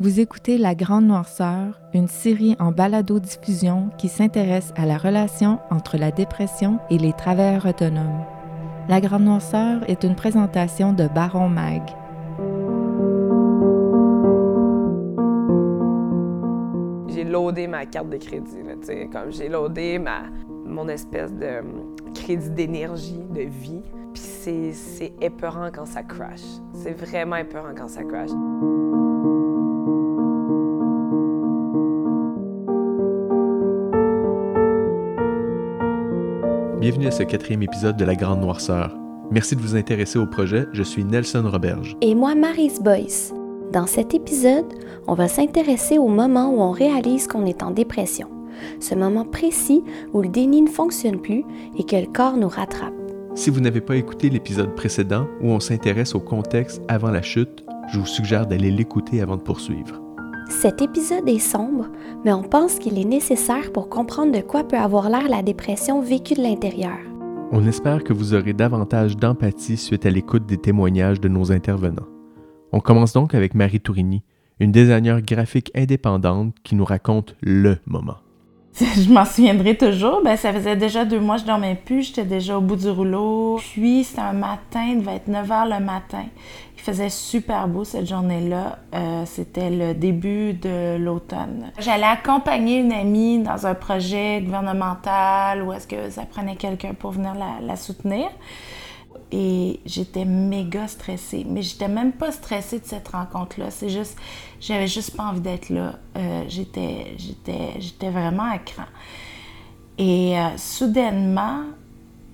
Vous écoutez La Grande Noirceur, une série en balado-diffusion qui s'intéresse à la relation entre la dépression et les travailleurs autonomes. La Grande Noirceur est une présentation de Baron Mag. J'ai loadé ma carte de crédit, là, comme j'ai loadé ma, mon espèce de hum, crédit d'énergie, de vie. Puis c'est épeurant quand ça crash. C'est vraiment épeurant quand ça crash. Bienvenue à ce quatrième épisode de La Grande Noirceur. Merci de vous intéresser au projet. Je suis Nelson Roberge. Et moi, Marise Boyce. Dans cet épisode, on va s'intéresser au moment où on réalise qu'on est en dépression. Ce moment précis où le déni ne fonctionne plus et que le corps nous rattrape. Si vous n'avez pas écouté l'épisode précédent où on s'intéresse au contexte avant la chute, je vous suggère d'aller l'écouter avant de poursuivre. Cet épisode est sombre, mais on pense qu'il est nécessaire pour comprendre de quoi peut avoir l'air la dépression vécue de l'intérieur. On espère que vous aurez davantage d'empathie suite à l'écoute des témoignages de nos intervenants. On commence donc avec Marie Tourigny, une designer graphique indépendante qui nous raconte le moment. Je m'en souviendrai toujours. Ben, ça faisait déjà deux mois que je dormais plus. J'étais déjà au bout du rouleau. Puis, c'était un matin, il devait être 9 h le matin. Il faisait super beau cette journée-là. Euh, c'était le début de l'automne. J'allais accompagner une amie dans un projet gouvernemental où est-ce que ça prenait quelqu'un pour venir la, la soutenir et j'étais méga stressée. Mais j'étais même pas stressée de cette rencontre-là. C'est juste, j'avais juste pas envie d'être là. Euh, j'étais, j'étais, j'étais vraiment à cran. Et euh, soudainement,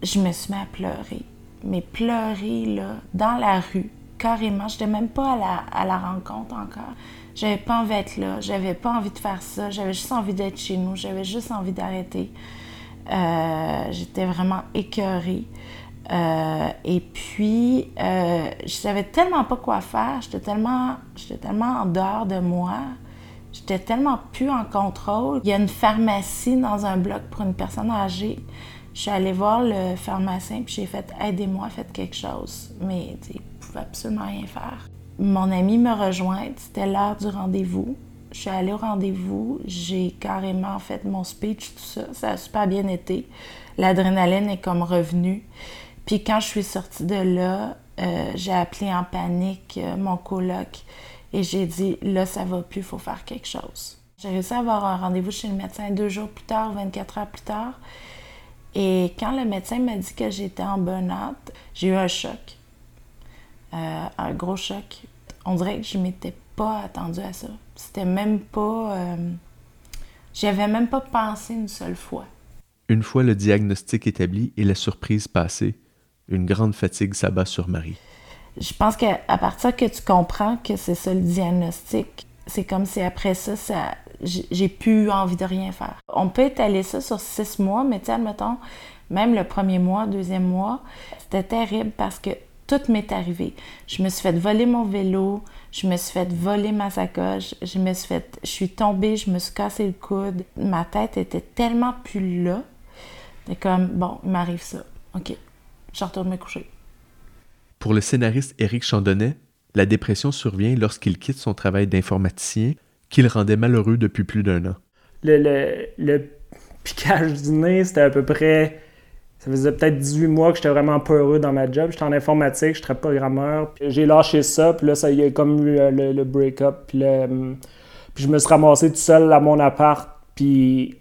je me suis mis à pleurer. Mais pleurer, là, dans la rue, carrément. Je n'étais même pas à la, à la rencontre encore. J'avais pas envie d'être là. J'avais pas envie de faire ça. J'avais juste envie d'être chez nous. J'avais juste envie d'arrêter. Euh, j'étais vraiment écœurée. Euh, et puis, euh, je savais tellement pas quoi faire, j'étais tellement, j'étais tellement en dehors de moi, j'étais tellement plus en contrôle. Il y a une pharmacie dans un bloc pour une personne âgée. Je suis allée voir le pharmacien puis j'ai fait aidez-moi, faites quelque chose. Mais il ne pouvait absolument rien faire. Mon ami me rejoint, c'était l'heure du rendez-vous. Je suis allée au rendez-vous, j'ai carrément fait mon speech, tout ça. Ça a super bien été. L'adrénaline est comme revenue. Puis quand je suis sortie de là, euh, j'ai appelé en panique euh, mon coloc et j'ai dit là, ça va plus, il faut faire quelque chose. J'ai réussi à avoir un rendez-vous chez le médecin deux jours plus tard, 24 heures plus tard. Et quand le médecin m'a dit que j'étais en burn-out, j'ai eu un choc. Euh, un gros choc. On dirait que je m'étais pas attendue à ça. C'était même pas. J'avais même pas pensé une seule fois. Une fois le diagnostic établi et la surprise passée, une grande fatigue s'abat sur Marie. Je pense qu'à partir que tu comprends que c'est ça le diagnostic, c'est comme si après ça, j'ai plus envie de rien faire. On peut étaler ça sur six mois, mais tu admettons, même le premier mois, deuxième mois, c'était terrible parce que tout m'est arrivé. Je me suis fait voler mon vélo, je me suis fait voler ma sacoche, je me suis fait, je suis tombée, je me suis cassé le coude. Ma tête était tellement plus là. C'est comme, bon, il m'arrive ça. OK, je retourne me coucher. Pour le scénariste Éric Chandonnet, la dépression survient lorsqu'il quitte son travail d'informaticien qu'il rendait malheureux depuis plus d'un an. Le, le, le, piquage du nez, c'était à peu près. Ça faisait peut-être 18 mois que j'étais vraiment pas heureux dans ma job. J'étais en informatique, j'étais programmeur. J'ai lâché ça, puis là, ça y a comme eu le, le break-up. Puis, puis je me suis ramassé tout seul à mon appart. Puis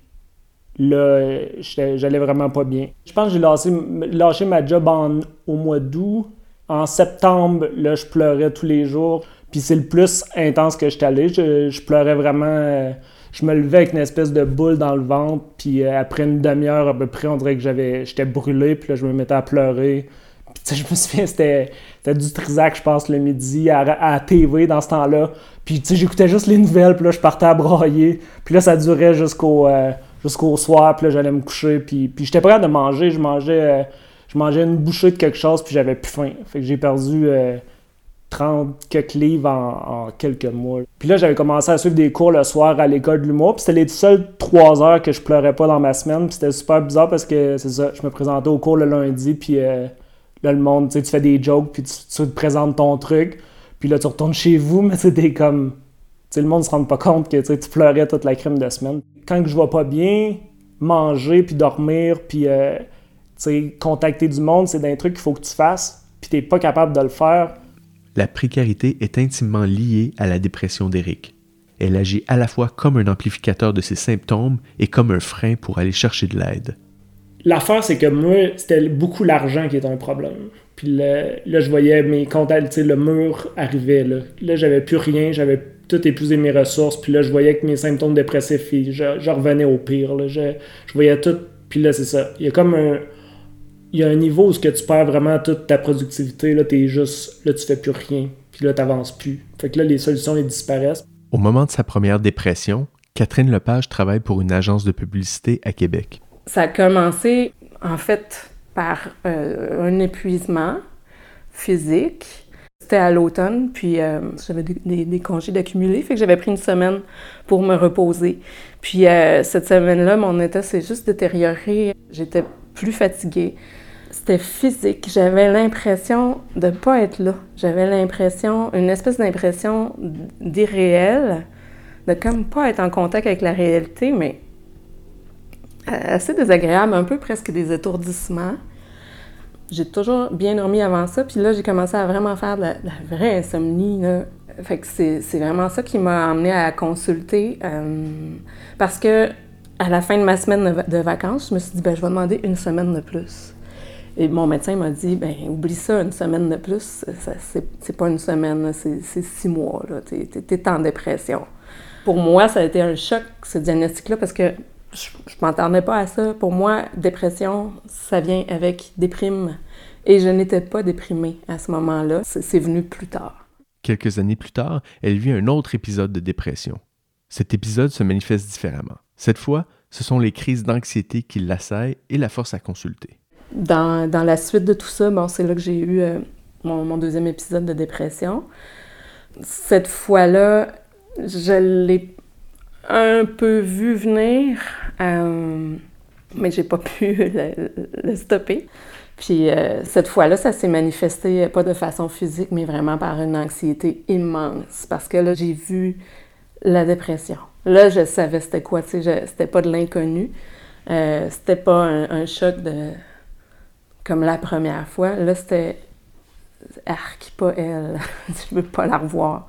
là, j'allais vraiment pas bien. Je pense que j'ai lâché, ma job en, au mois d'août. En septembre, là, je pleurais tous les jours. Puis c'est le plus intense que j'étais allé. Je, pleurais vraiment. Euh, je me levais avec une espèce de boule dans le ventre. Puis euh, après une demi-heure à peu près, on dirait que j'avais, j'étais brûlé. Puis là, je me mettais à pleurer. Puis je me souviens, c'était du Trisac, je pense, le midi à, à TV dans ce temps-là. Puis tu sais, j'écoutais juste les nouvelles. Puis là, je partais à broyer. Puis là, ça durait jusqu'au. Euh, jusqu'au soir, puis là, j'allais me coucher, puis, puis j'étais prêt de manger, je mangeais, euh, je mangeais une bouchée de quelque chose, puis j'avais plus faim. Fait que j'ai perdu 30 euh, quelques livres en, quelques mois. Puis là, j'avais commencé à suivre des cours le soir à l'école de l'humour, puis c'était les seules trois heures que je pleurais pas dans ma semaine, puis c'était super bizarre parce que, c'est ça, je me présentais au cours le lundi, puis euh, là, le monde, tu sais, tu fais des jokes, puis tu, te présentes ton truc, puis là, tu retournes chez vous, mais c'était comme le monde ne se rend pas compte que tu pleurais toute la crème de semaine. Quand je vais pas bien, manger, puis dormir, puis euh, contacter du monde, c'est des trucs qu'il faut que tu fasses, puis tu n'es pas capable de le faire. La précarité est intimement liée à la dépression d'Éric. Elle agit à la fois comme un amplificateur de ses symptômes et comme un frein pour aller chercher de l'aide. L'affaire, c'est que moi, c'était beaucoup l'argent qui était un problème. Puis là, je voyais mes comptes, le mur arrivait. Là, là j'avais plus rien, j'avais tout épuisé mes ressources. Puis là, je voyais que mes symptômes dépressifs, je, revenais au pire. Là, je, voyais tout. Puis là, c'est ça. Il y a comme un. Il y a un niveau où ce que tu perds vraiment toute ta productivité. Là, t'es juste. Là, tu fais plus rien. Puis là, t'avances plus. Fait que là, les solutions, elles disparaissent. Au moment de sa première dépression, Catherine Lepage travaille pour une agence de publicité à Québec. Ça a commencé, en fait, par euh, un épuisement physique. C'était à l'automne, puis euh, j'avais des, congés d'accumuler, fait que j'avais pris une semaine pour me reposer. Puis euh, cette semaine-là, mon état s'est juste détérioré. J'étais plus fatiguée. C'était physique. J'avais l'impression de ne pas être là. J'avais l'impression, une espèce d'impression d'irréel, de comme pas être en contact avec la réalité, mais assez désagréable, un peu presque des étourdissements. J'ai toujours bien dormi avant ça, puis là, j'ai commencé à vraiment faire de la, vraie insomnie. Fait que c'est, vraiment ça qui m'a amené à consulter. Euh, parce que à la fin de ma semaine de, vacances, je me suis dit, ben, je vais demander une semaine de plus. Et mon médecin m'a dit, ben, oublie ça, une semaine de plus, c'est, pas une semaine, c'est, six mois, là, t'es, t'es en dépression. Pour moi, ça a été un choc, ce diagnostic-là, parce que je, je m'entendais pas à ça. Pour moi, dépression, ça vient avec déprime. Et je n'étais pas déprimée à ce moment-là. C'est venu plus tard. Quelques années plus tard, elle vit un autre épisode de dépression. Cet épisode se manifeste différemment. Cette fois, ce sont les crises d'anxiété qui l'assaillent et la forcent à consulter. Dans, dans, la suite de tout ça, bon, c'est là que j'ai eu euh, mon, mon, deuxième épisode de dépression. Cette fois-là, je l'ai un peu vu venir, euh, mais j'ai pas pu le, stopper. Puis euh, cette fois-là, ça s'est manifesté pas de façon physique, mais vraiment par une anxiété immense. Parce que là, j'ai vu la dépression. Là, je savais c'était quoi, tu sais, c'était pas de l'inconnu. Euh, c'était pas un, choc de comme la première fois. Là, c'était arc, pas elle. je veux pas la revoir.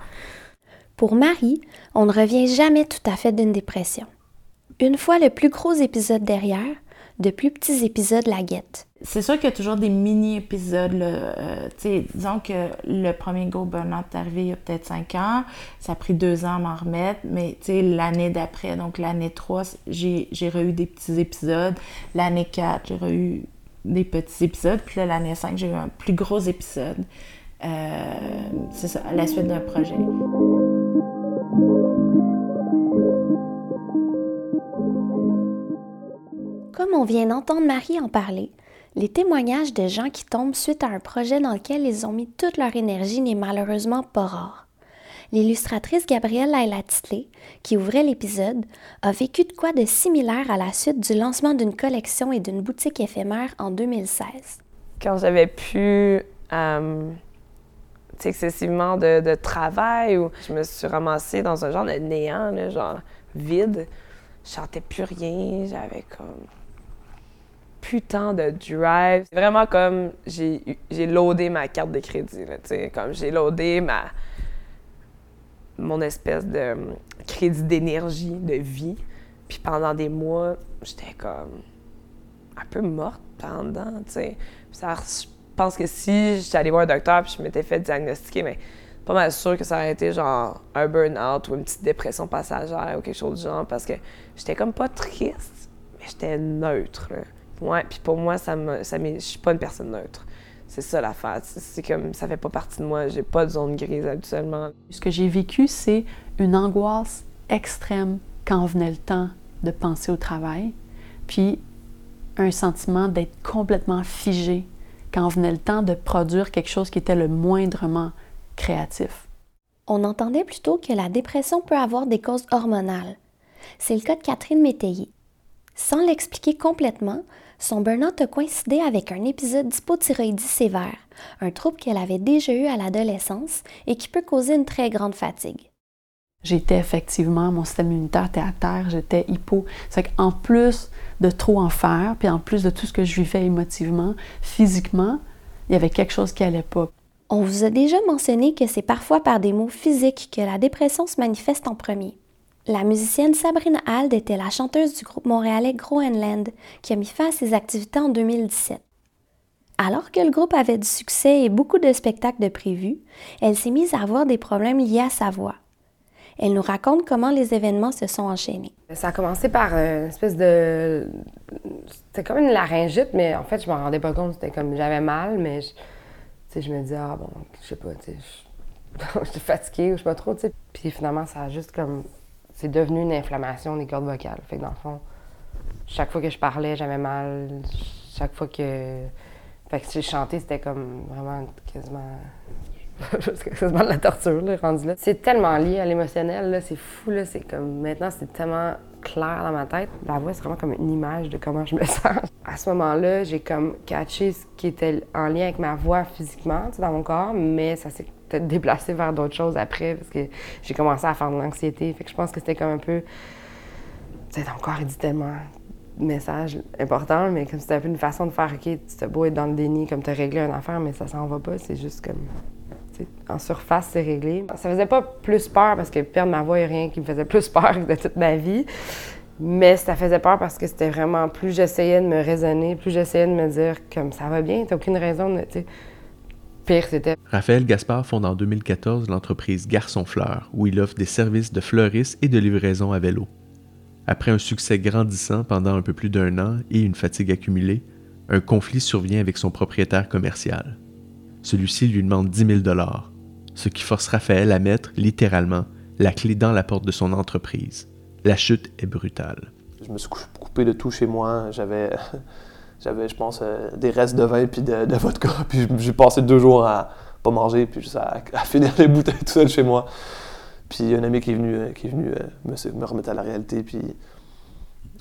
Pour Marie, on ne revient jamais tout à fait d'une dépression. Une fois le plus gros épisode derrière, de plus petits épisodes la guettent. C'est sûr qu'il y a toujours des mini-épisodes. Euh, disons que le premier Go Burnout est arrivé il y a peut-être cinq ans. Ça a pris deux ans à m'en remettre. Mais l'année d'après, donc l'année 3, j'ai eu des petits épisodes. L'année 4, j'ai eu des petits épisodes. Puis l'année 5, j'ai eu un plus gros épisode. Euh, c'est ça, à la suite d'un projet. Comme on vient d'entendre Marie en parler, les témoignages de gens qui tombent suite à un projet dans lequel ils ont mis toute leur énergie n'est malheureusement pas rare. L'illustratrice Gabrielle Laila Titley, qui ouvrait l'épisode, a vécu de quoi de similaire à la suite du lancement d'une collection et d'une boutique éphémère en 2016. Quand j'avais pu euh, excessivement de, travail ou je me suis ramassée dans un genre de néant, genre vide. Je sentais plus rien, j'avais comme putain de drive. C'est vraiment comme j'ai, j'ai loadé ma carte de crédit, comme j'ai loadé ma mon espèce de crédit d'énergie, de vie. Puis pendant des mois, j'étais comme un peu morte pendant, tu sais. Ça je pense que si j'étais allée voir un docteur puis je m'étais fait diagnostiquer, mais pas mal sûr que ça aurait été genre un burn-out ou une petite dépression passagère ou quelque chose du genre parce que j'étais comme pas triste, mais j'étais neutre. Ouais, puis pour moi, ça me, ça je suis pas une personne neutre. C'est ça la l'affaire. C'est comme ça fait pas partie de moi. J'ai pas de zone grise habituellement. Ce que j'ai vécu, c'est une angoisse extrême quand venait le temps de penser au travail, puis un sentiment d'être complètement figé quand venait le temps de produire quelque chose qui était le moindrement créatif. On entendait plutôt que la dépression peut avoir des causes hormonales. C'est le cas de Catherine Métayer. Sans l'expliquer complètement, son burn-out a coïncidé avec un épisode d'hypothyroïdie sévère, un trouble qu'elle avait déjà eu à l'adolescence et qui peut causer une très grande fatigue. J'étais effectivement, mon système immunitaire était à terre, j'étais hypo. C'est qu'en plus de trop en faire, puis en plus de tout ce que je vivais émotivement, physiquement, il y avait quelque chose qui allait pas. On vous a déjà mentionné que c'est parfois par des mots physiques que la dépression se manifeste en premier. La musicienne Sabrina Hald était la chanteuse du groupe montréalais Groenland qui a mis fin à ses activités en 2017. Alors que le groupe avait du succès et beaucoup de spectacles de prévus, elle s'est mise à avoir des problèmes liés à sa voix. Elle nous raconte comment les événements se sont enchaînés. Ça a commencé par une espèce de. C'était comme une laryngite, mais en fait, je m'en rendais pas compte. C'était comme j'avais mal, mais je, je me disais, ah bon, je sais pas, sais, j'étais fatiguée ou je sais pas trop, tu sais. Puis finalement, ça a juste comme. C'est devenu une inflammation des cordes vocales. Fait que dans le fond, chaque fois que je parlais, j'avais mal. Chaque fois que. Fait que si je chantais, c'était comme vraiment quasiment c'est de la torture, là, rendu là. C'est tellement lié à l'émotionnel, là, c'est fou, là, c'est comme, maintenant, c'est tellement clair dans ma tête. La voix, c'est vraiment comme une image de comment je me sens. À ce moment-là, j'ai comme catché ce qui était en lien avec ma voix physiquement, dans mon corps, mais ça s'est peut-être déplacé vers d'autres choses après, parce que j'ai commencé à faire de l'anxiété. Fait que je pense que c'était comme un peu... Tu sais, ton corps, il dit tellement message important, mais comme c'était un peu une façon de faire, OK, tu te beau être dans le déni, comme tu as réglé une affaire, mais ça s'en va pas, c'est juste comme en surface, c'est réglé. Ça faisait pas plus peur parce que perdre ma voix, il rien qui me faisait plus peur de toute ma vie. Mais ça faisait peur parce que c'était vraiment plus j'essayais de me raisonner, plus j'essayais de me dire comme ça va bien, t'as aucune raison de. Pire, c'était. Raphaël Gaspard fonde en 2014 l'entreprise Garçon Fleur, où il offre des services de fleuriste et de livraison à vélo. Après un succès grandissant pendant un peu plus d'un an et une fatigue accumulée, un conflit survient avec son propriétaire commercial. Celui-ci lui demande 10 000 ce qui force Raphaël à mettre, littéralement, la clé dans la porte de son entreprise. La chute est brutale. Je me suis coupé de tout chez moi. J'avais, je pense, euh, des restes de vin puis de, vodka. Puis j'ai passé deux jours à pas manger, puis à, finir les bouteilles tout seul chez moi. Puis un ami qui est venu, euh, qui est venu euh, me, me, remettre à la réalité. Puis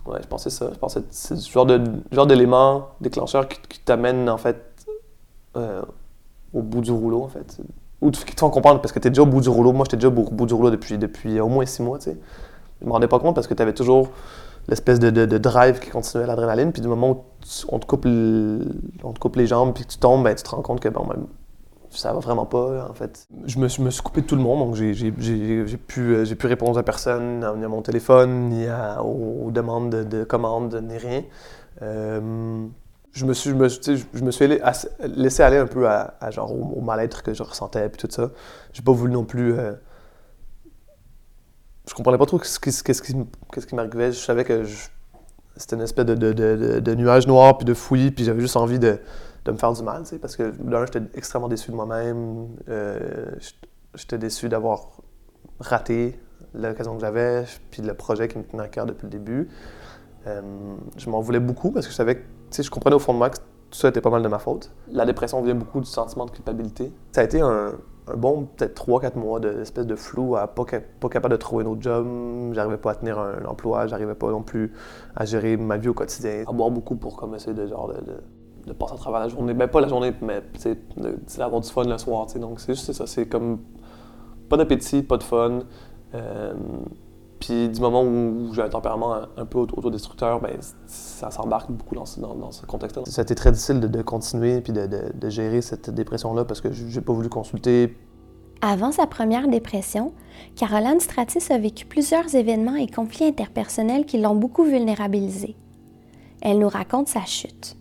ouais, je pensais ça. Je pensais c'est ce genre, genre d'élément déclencheur qui, qui t'amène en fait au bout du rouleau, en fait. Ou te font comprendre, parce que tu es déjà au bout du rouleau. Moi, j'étais déjà au bout du rouleau depuis, depuis au moins six mois, tu sais. Je me rendais pas compte parce que tu avais toujours l'espèce de, de, drive qui continuait l'adrénaline. Puis du moment où on, te coupe on te coupe les jambes puis que tu tombes, ben, tu te rends compte que bon, ben, ça va vraiment pas, en fait. Je me, je me suis coupé de tout le monde, donc j'ai pu, euh, pu répondre à personne, ni à mon téléphone, ni aux, demandes de, commandes, ni rien. Euh, je me suis, je me, je me suis laissé aller un peu à, genre au, mal-être que je ressentais puis tout ça. J'ai pas voulu non plus. Euh, je comprenais pas trop ce qui, m'arrivait. Je savais que c'était une espèce de, nuage noir puis de fouillis, puis j'avais juste envie de, me faire du mal, parce que d'un, j'étais extrêmement déçu de moi-même. Euh, j'étais déçu d'avoir raté l'occasion que j'avais, puis le projet qui me tenait à cœur depuis le début. Euh, je m'en voulais beaucoup parce que je savais que je comprenais au fond de moi que tout ça était pas mal de ma faute. La dépression vient beaucoup du sentiment de culpabilité. Ça a été un, bon peut-être 3-4 mois d'espèce de, flou, à pas, pas capable de trouver un autre job, j'arrivais pas à tenir un, emploi, j'arrivais pas non plus à gérer ma vie au quotidien. À boire beaucoup pour comme essayer de, genre, de, passer à travers la journée. Ben pas la journée, mais c'est d'avoir du fun le soir. Donc c'est juste ça, c'est comme pas d'appétit, pas de fun. Euh, puis du moment où j'ai un tempérament un peu autodestructeur, ben, ça s'embarque beaucoup dans, ce contexte-là. Ça a été très difficile de, continuer puis de, gérer cette dépression-là parce que j'ai pas voulu consulter. Avant sa première dépression, Caroline Stratis a vécu plusieurs événements et conflits interpersonnels qui l'ont beaucoup vulnérabilisée. Elle nous raconte sa chute.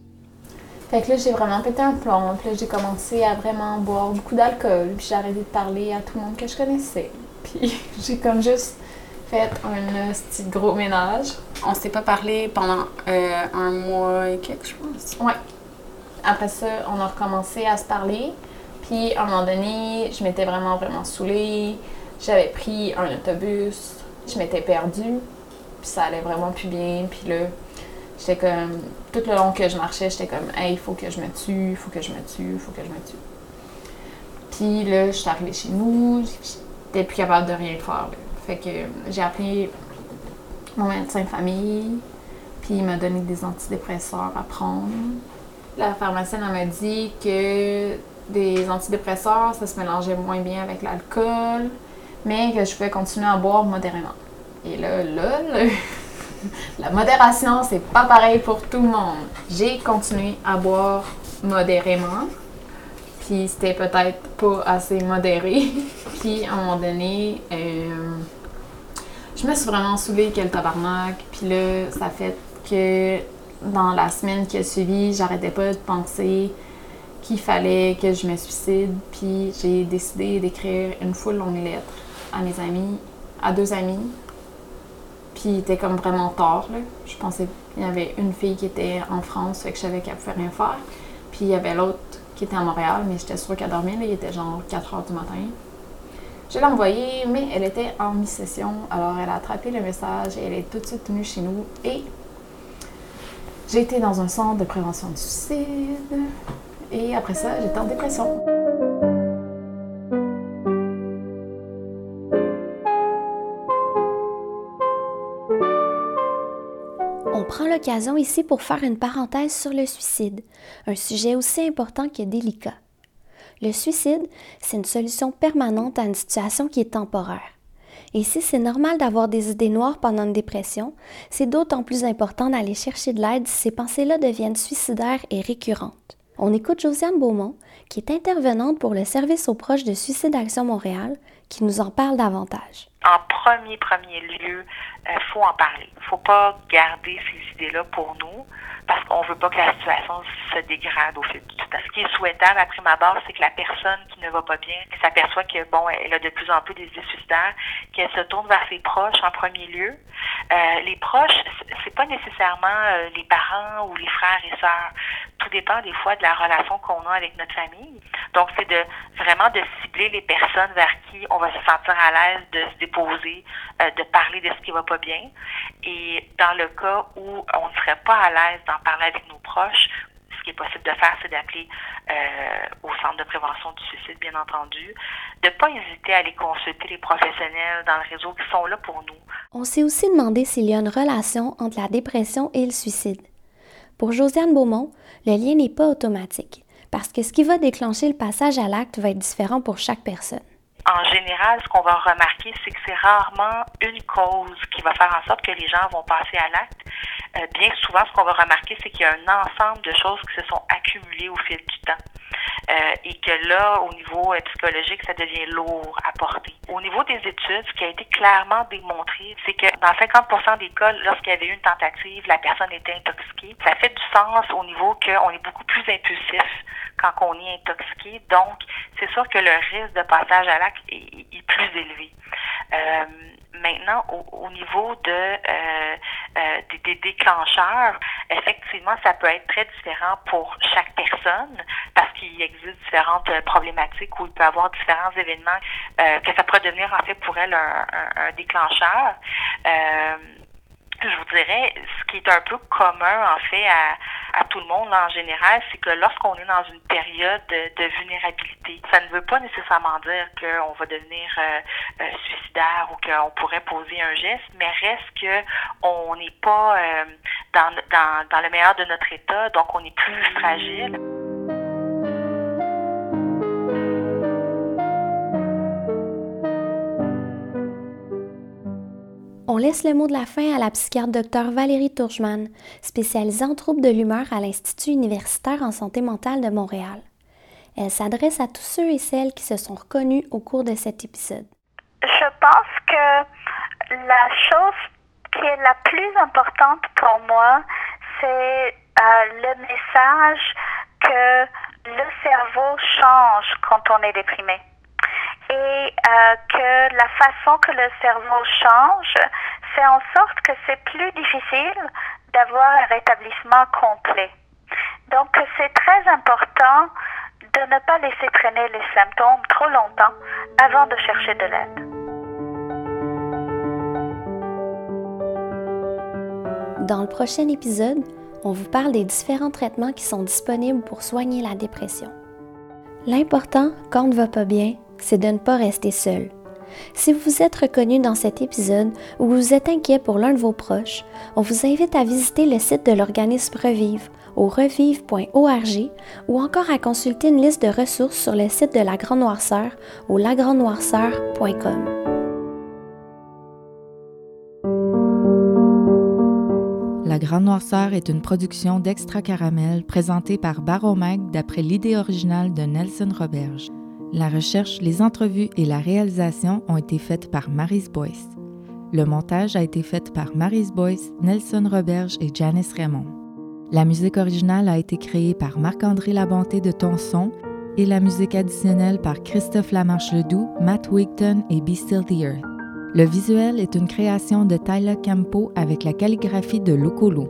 Fait que là, j'ai vraiment pété un plomb. Puis là, j'ai commencé à vraiment boire beaucoup d'alcool. Puis j'ai arrêté de parler à tout le monde que je connaissais. Puis j'ai comme juste fait un petit gros ménage. On s'est pas parlé pendant euh, un mois et quelque chose. Ouais. Après ça, on a recommencé à se parler. Puis à un moment donné, je m'étais vraiment, vraiment saoulée. J'avais pris un autobus. Je m'étais perdue. Puis ça allait vraiment plus bien. Puis là, j'étais comme. Tout le long que je marchais, j'étais comme, hey, il faut que je me tue, il faut que je me tue, il faut que je me tue. Puis là, je suis arrivée chez nous. J'étais plus capable de rien faire. Fait que j'ai appelé mon médecin de famille, puis il m'a donné des antidépresseurs à prendre. La pharmacienne m'a dit que des antidépresseurs, ça se mélangeait moins bien avec l'alcool, mais que je pouvais continuer à boire modérément. Et là, là, la modération, c'est pas pareil pour tout le monde. J'ai continué à boire modérément, puis c'était peut-être pas assez modéré. puis à un moment donné, euh, je me suis vraiment saoulée quel tabarnak. Puis là, ça fait que dans la semaine qui a suivi, j'arrêtais pas de penser qu'il fallait que je me suicide. Puis j'ai décidé d'écrire une foule longue lettre à mes amis, à deux amis. Puis il comme vraiment tard. Là. Je pensais qu'il y avait une fille qui était en France, fait que je savais qu'elle pouvait rien faire. Puis il y avait l'autre qui était à Montréal, mais j'étais sûre qu'elle dormait. Là. Il était genre 4 heures du matin. Je l'ai envoyée, mais elle était en mi-session. Alors elle a attrapé le message et elle est tout de suite venue chez nous. Et j'ai été dans un centre de prévention du suicide. Et après ça, j'étais en dépression. On prend l'occasion ici pour faire une parenthèse sur le suicide, un sujet aussi important que délicat. Le suicide, c'est une solution permanente à une situation qui est temporaire. Et si c'est normal d'avoir des idées noires pendant une dépression, c'est d'autant plus important d'aller chercher de l'aide si ces pensées-là deviennent suicidaires et récurrentes. On écoute Josiane Beaumont, qui est intervenante pour le service aux proches de Suicide Action Montréal, qui nous en parle davantage. En premier, premier lieu, il euh, faut en parler. Il ne faut pas garder ces idées-là pour nous parce qu'on veut pas que la situation se dégrade au fil du temps. Ce qui est souhaitable, après ma base, c'est que la personne qui ne va pas bien, qui s'aperçoit que bon, elle a de plus en plus des idées suicidaires, qu'elle se tourne vers ses proches en premier lieu. Euh, les proches, c'est pas nécessairement euh, les parents ou les frères et sœurs. Tout dépend des fois de la relation qu'on a avec notre famille. Donc, c'est de vraiment de cibler les personnes vers qui on va se sentir à l'aise de se déposer, euh, de parler de ce qui va pas bien. Et dans le cas où on ne serait pas à l'aise d'en parler avec nos proches, ce qui est possible de faire, c'est d'appeler euh, au centre de prévention du suicide, bien entendu, de ne pas hésiter à aller consulter les professionnels dans le réseau qui sont là pour nous. On s'est aussi demandé s'il y a une relation entre la dépression et le suicide. Pour Josiane Beaumont, le lien n'est pas automatique, parce que ce qui va déclencher le passage à l'acte va être différent pour chaque personne en général, ce qu'on va remarquer, c'est que c'est rarement une cause qui va faire en sorte que les gens vont passer à l'acte. Euh, bien souvent, ce qu'on va remarquer, c'est qu'il y a un ensemble de choses qui se sont accumulées au fil du temps. Euh, et que là, au niveau euh, psychologique, ça devient lourd à porter. Au niveau des études, ce qui a été clairement démontré, c'est que dans 50% des cas, lorsqu'il y avait eu une tentative, la personne était intoxiquée. Ça fait du sens au niveau qu'on est beaucoup plus impulsif quand on est intoxiqué. Donc, c'est sûr que le risque de passage à l'acte est, plus élevé. Euh, maintenant, au, niveau de euh, euh, des, déclencheurs, effectivement, ça peut être très différent pour chaque personne parce qu'il existe différentes problématiques où il peut y avoir différents événements que ça pourrait devenir en fait pour elle un, un déclencheur. Je vous dirais, ce qui est un peu commun en fait à, à tout le monde en général, c'est que lorsqu'on est dans une période de, vulnérabilité, ça ne veut pas nécessairement dire qu'on va devenir euh, euh, suicidaire ou qu'on pourrait poser un geste, mais reste que on n'est pas euh, dans, dans, dans le meilleur de notre état, donc on est plus fragile. On laisse le mot de la fin à la psychiatre Dr Valérie Tourgeman, spécialisée en troubles de l'humeur à l'Institut universitaire en santé mentale de Montréal. Elle s'adresse à tous ceux et celles qui se sont reconnus au cours de cet épisode. Je pense que la chose qui est la plus importante pour moi, c'est euh, le message que le cerveau change quand on est déprimé et euh, que la façon que le cerveau change fait en sorte que c'est plus difficile d'avoir un rétablissement complet. Donc c'est très important de ne pas laisser traîner les symptômes trop longtemps avant de chercher de l'aide. Dans le prochain épisode, on vous parle des différents traitements qui sont disponibles pour soigner la dépression. L'important, quand on ne va pas bien, c'est de ne pas rester seul. Si vous vous êtes reconnu dans cet épisode ou vous êtes inquiet pour l'un de vos proches, on vous invite à visiter le site de l'organisme Revive au revive.org ou encore à consulter une liste de ressources sur le site de la Grande Noirceur au lagrandnoirceur.com. La Grande Noirceur est une production d'Extra Caramel présentée par Baromag d'après l'idée originale de Nelson Roberge. La recherche, les entrevues et la réalisation ont été faites par Marise Boyce. Le montage a été fait par Marise Boyce, Nelson Roberge et Janice Raymond. La musique originale a été créée par Marc-André Labonté de Tonson et la musique additionnelle par Christophe Lamarche-Ledoux, Matt Wigton et Be Still the Earth. Le visuel est une création de Tyler Campo avec la calligraphie de Locolo.